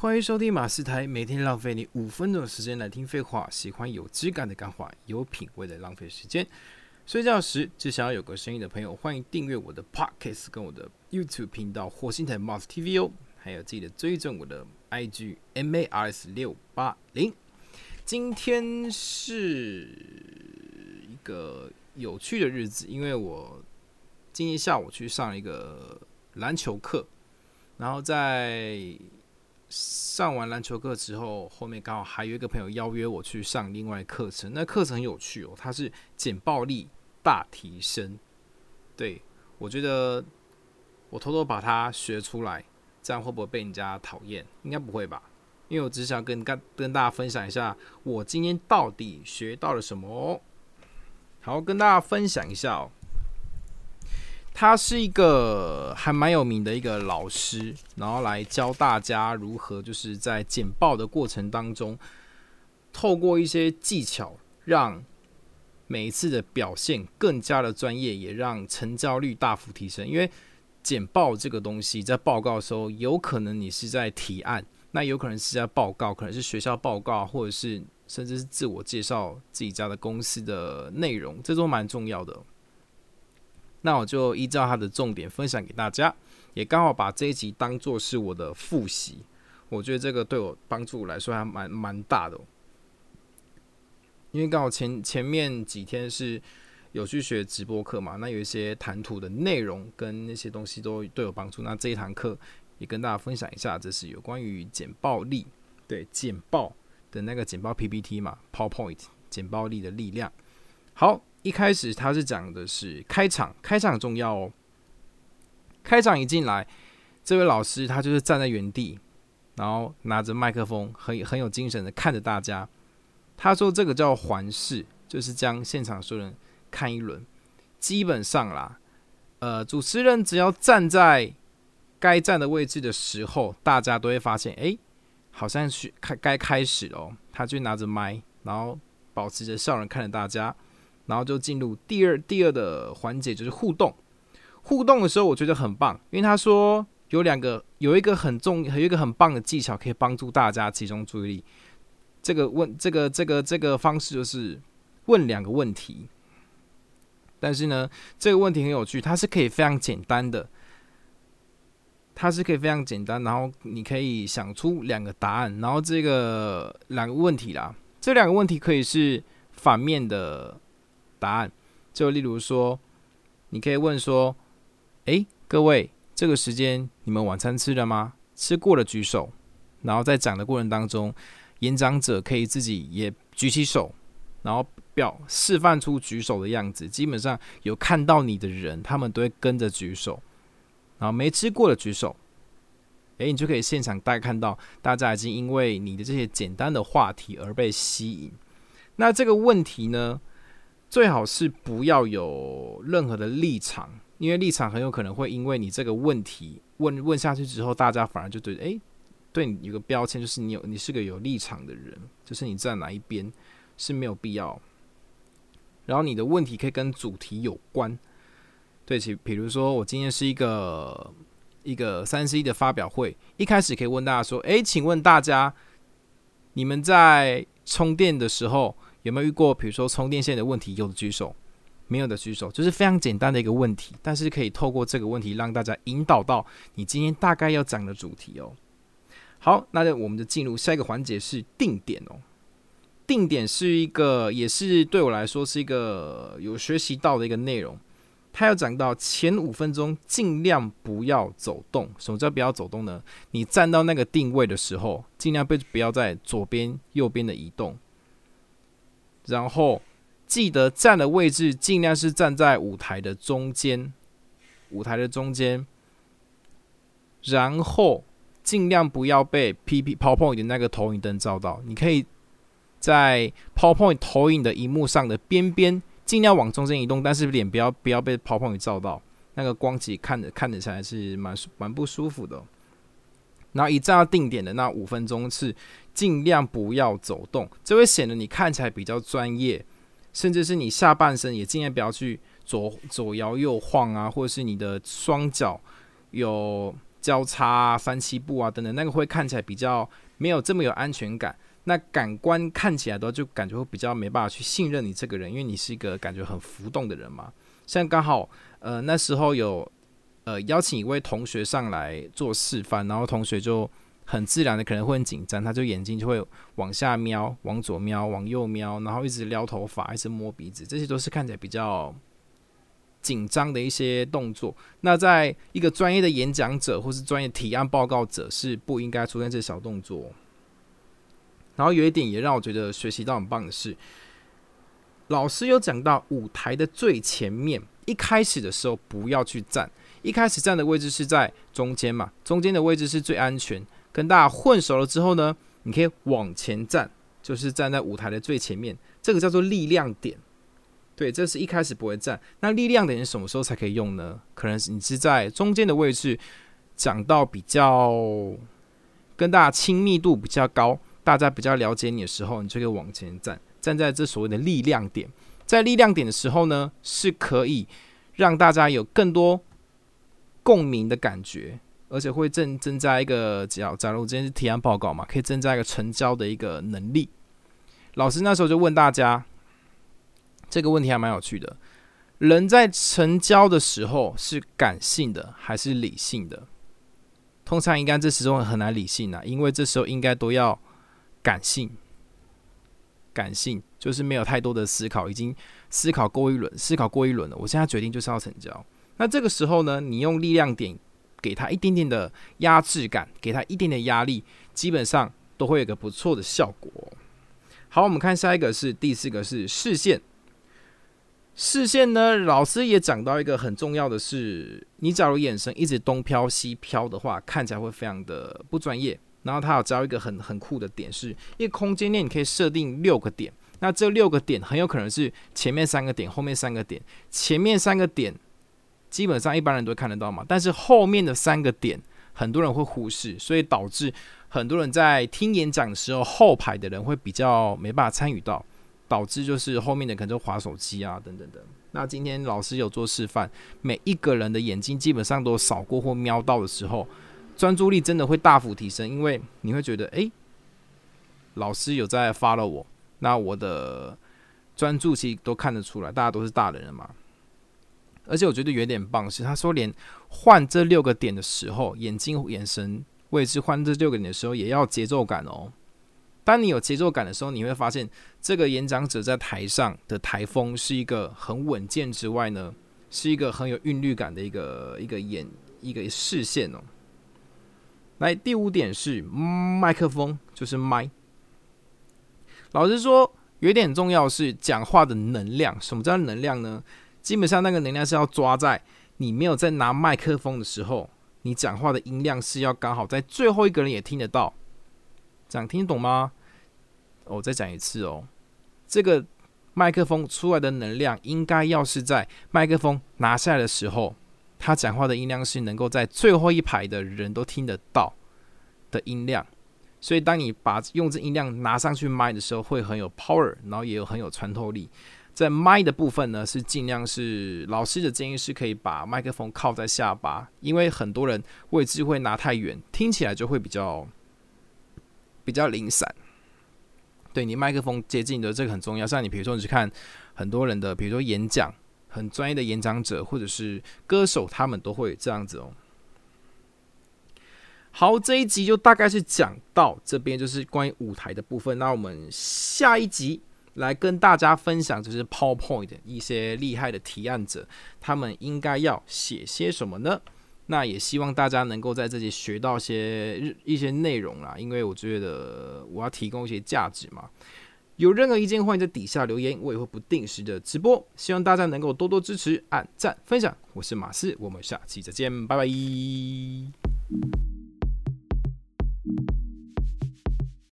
欢迎收听马斯台，每天浪费你五分钟的时间来听废话。喜欢有质感的干话，有品味的浪费时间。睡觉时只想要有个声音的朋友，欢迎订阅我的 Podcast 跟我的 YouTube 频道火星台 Mars TV 哦，还有记得追踪我的 IG MARS 六八零。今天是一个有趣的日子，因为我今天下午去上一个篮球课，然后在上完篮球课之后，后面刚好还有一个朋友邀约我去上另外课程。那课程很有趣哦，它是简暴力大提升。对我觉得我偷偷把它学出来，这样会不会被人家讨厌？应该不会吧，因为我只想跟跟跟大家分享一下我今天到底学到了什么。好，跟大家分享一下哦。他是一个还蛮有名的一个老师，然后来教大家如何就是在简报的过程当中，透过一些技巧，让每一次的表现更加的专业，也让成交率大幅提升。因为简报这个东西，在报告的时候，有可能你是在提案，那有可能是在报告，可能是学校报告，或者是甚至是自我介绍自己家的公司的内容，这都蛮重要的。那我就依照他的重点分享给大家，也刚好把这一集当做是我的复习。我觉得这个对我帮助来说还蛮蛮大的，因为刚好前前面几天是有去学直播课嘛，那有一些谈吐的内容跟那些东西都都有帮助。那这一堂课也跟大家分享一下，这是有关于简报力，对简报的那个简报 PPT 嘛，PowerPoint 简报力的力量。好。一开始他是讲的是开场，开场很重要哦。开场一进来，这位老师他就是站在原地，然后拿着麦克风，很很有精神的看着大家。他说这个叫环视，就是将现场所有人看一轮。基本上啦，呃，主持人只要站在该站的位置的时候，大家都会发现，哎，好像是开该开始哦。他就拿着麦，然后保持着笑容看着大家。然后就进入第二第二的环节，就是互动。互动的时候，我觉得很棒，因为他说有两个，有一个很重，有一个很棒的技巧，可以帮助大家集中注意力。这个问，这个这个这个方式就是问两个问题。但是呢，这个问题很有趣，它是可以非常简单的，它是可以非常简单，然后你可以想出两个答案，然后这个两个问题啦，这两个问题可以是反面的。答案就例如说，你可以问说：“诶，各位，这个时间你们晚餐吃了吗？吃过了举手。”然后在讲的过程当中，演讲者可以自己也举起手，然后表示范出举手的样子。基本上有看到你的人，他们都会跟着举手。然后没吃过的举手，诶，你就可以现场大概看到大家已经因为你的这些简单的话题而被吸引。那这个问题呢？最好是不要有任何的立场，因为立场很有可能会因为你这个问题问问下去之后，大家反而就对诶，对你有个标签，就是你有你是个有立场的人，就是你站哪一边是没有必要。然后你的问题可以跟主题有关，对，其比如说我今天是一个一个三 C 的发表会，一开始可以问大家说，诶，请问大家你们在充电的时候。有没有遇过，比如说充电线的问题？有的举手，没有的举手，就是非常简单的一个问题，但是可以透过这个问题让大家引导到你今天大概要讲的主题哦。好，那我们就进入下一个环节是定点哦。定点是一个，也是对我来说是一个有学习到的一个内容。他要讲到前五分钟尽量不要走动。什么叫不要走动呢？你站到那个定位的时候，尽量不不要在左边、右边的移动。然后记得站的位置尽量是站在舞台的中间，舞台的中间。然后尽量不要被 P P PowerPoint 的那个投影灯照到。你可以在 PowerPoint 投影的荧幕上的边边尽量往中间移动，但是脸不要不要被 PowerPoint 照到。那个光其实看着看着起来是蛮蛮不舒服的。然后一站到定点的那五分钟是。尽量不要走动，这会显得你看起来比较专业，甚至是你下半身也尽量不要去左左摇右晃啊，或者是你的双脚有交叉三七步啊等等，那个会看起来比较没有这么有安全感。那感官看起来的话，就感觉会比较没办法去信任你这个人，因为你是一个感觉很浮动的人嘛。像刚好呃那时候有呃邀请一位同学上来做示范，然后同学就很自然的可能会很紧张，他就眼睛就会往下瞄，往左瞄，往右瞄，然后一直撩头发，一直摸鼻子，这些都是看起来比较紧张的一些动作。那在一个专业的演讲者或是专业提案报告者是不应该出现这些小动作。然后有一点也让我觉得学习到很棒的是，老师有讲到舞台的最前面，一开始的时候不要去站，一开始站的位置是在中间嘛，中间的位置是最安全。跟大家混熟了之后呢，你可以往前站，就是站在舞台的最前面，这个叫做力量点。对，这是一开始不会站。那力量点是什么时候才可以用呢？可能是你是在中间的位置讲到比较跟大家亲密度比较高。大家比较了解你的时候，你就可以往前站，站在这所谓的力量点。在力量点的时候呢，是可以让大家有更多共鸣的感觉，而且会增增加一个，假假如今天是提案报告嘛，可以增加一个成交的一个能力。老师那时候就问大家这个问题，还蛮有趣的：人在成交的时候是感性的还是理性的？通常应该这时候很难理性啊，因为这时候应该都要。感性，感性就是没有太多的思考，已经思考过一轮，思考过一轮了。我现在决定就是要成交。那这个时候呢，你用力量点给他一点点的压制感，给他一点点压力，基本上都会有个不错的效果。好，我们看下一个是第四个是视线。视线呢，老师也讲到一个很重要的是，你假如眼神一直东飘西飘的话，看起来会非常的不专业。然后他有教一个很很酷的点，是一个空间内你可以设定六个点，那这六个点很有可能是前面三个点，后面三个点。前面三个点基本上一般人都看得到嘛，但是后面的三个点很多人会忽视，所以导致很多人在听演讲的时候，后排的人会比较没办法参与到，导致就是后面的可能就划手机啊等等的。那今天老师有做示范，每一个人的眼睛基本上都扫过或瞄到的时候。专注力真的会大幅提升，因为你会觉得，哎，老师有在 follow 我，那我的专注其实都看得出来，大家都是大人了嘛。而且我觉得有点棒是，他说连换这六个点的时候，眼睛眼神位置换这六个点的时候，也要节奏感哦。当你有节奏感的时候，你会发现这个演讲者在台上的台风是一个很稳健之外呢，是一个很有韵律感的一个一个眼一个视线哦。来，第五点是麦克风，就是麦。老实说，有一点重要是讲话的能量。什么叫能量呢？基本上那个能量是要抓在你没有在拿麦克风的时候，你讲话的音量是要刚好在最后一个人也听得到。这样听得懂吗？我再讲一次哦，这个麦克风出来的能量应该要是在麦克风拿下来的时候。他讲话的音量是能够在最后一排的人都听得到的音量，所以当你把用这音量拿上去麦的时候，会很有 power，然后也有很有穿透力。在麦的部分呢，是尽量是老师的建议是可以把麦克风靠在下巴，因为很多人位置会拿太远，听起来就会比较比较零散。对你麦克风接近的这个很重要，像你比如说你去看很多人的，比如说演讲。很专业的演讲者或者是歌手，他们都会这样子哦。好，这一集就大概是讲到这边，就是关于舞台的部分。那我们下一集来跟大家分享，就是 PowerPoint 一些厉害的提案者，他们应该要写些什么呢？那也希望大家能够在这里学到些一些内容啦，因为我觉得我要提供一些价值嘛。有任何意见，欢迎在底下留言，我也会不定时的直播，希望大家能够多多支持、按赞、分享。我是马斯，我们下期再见，拜拜。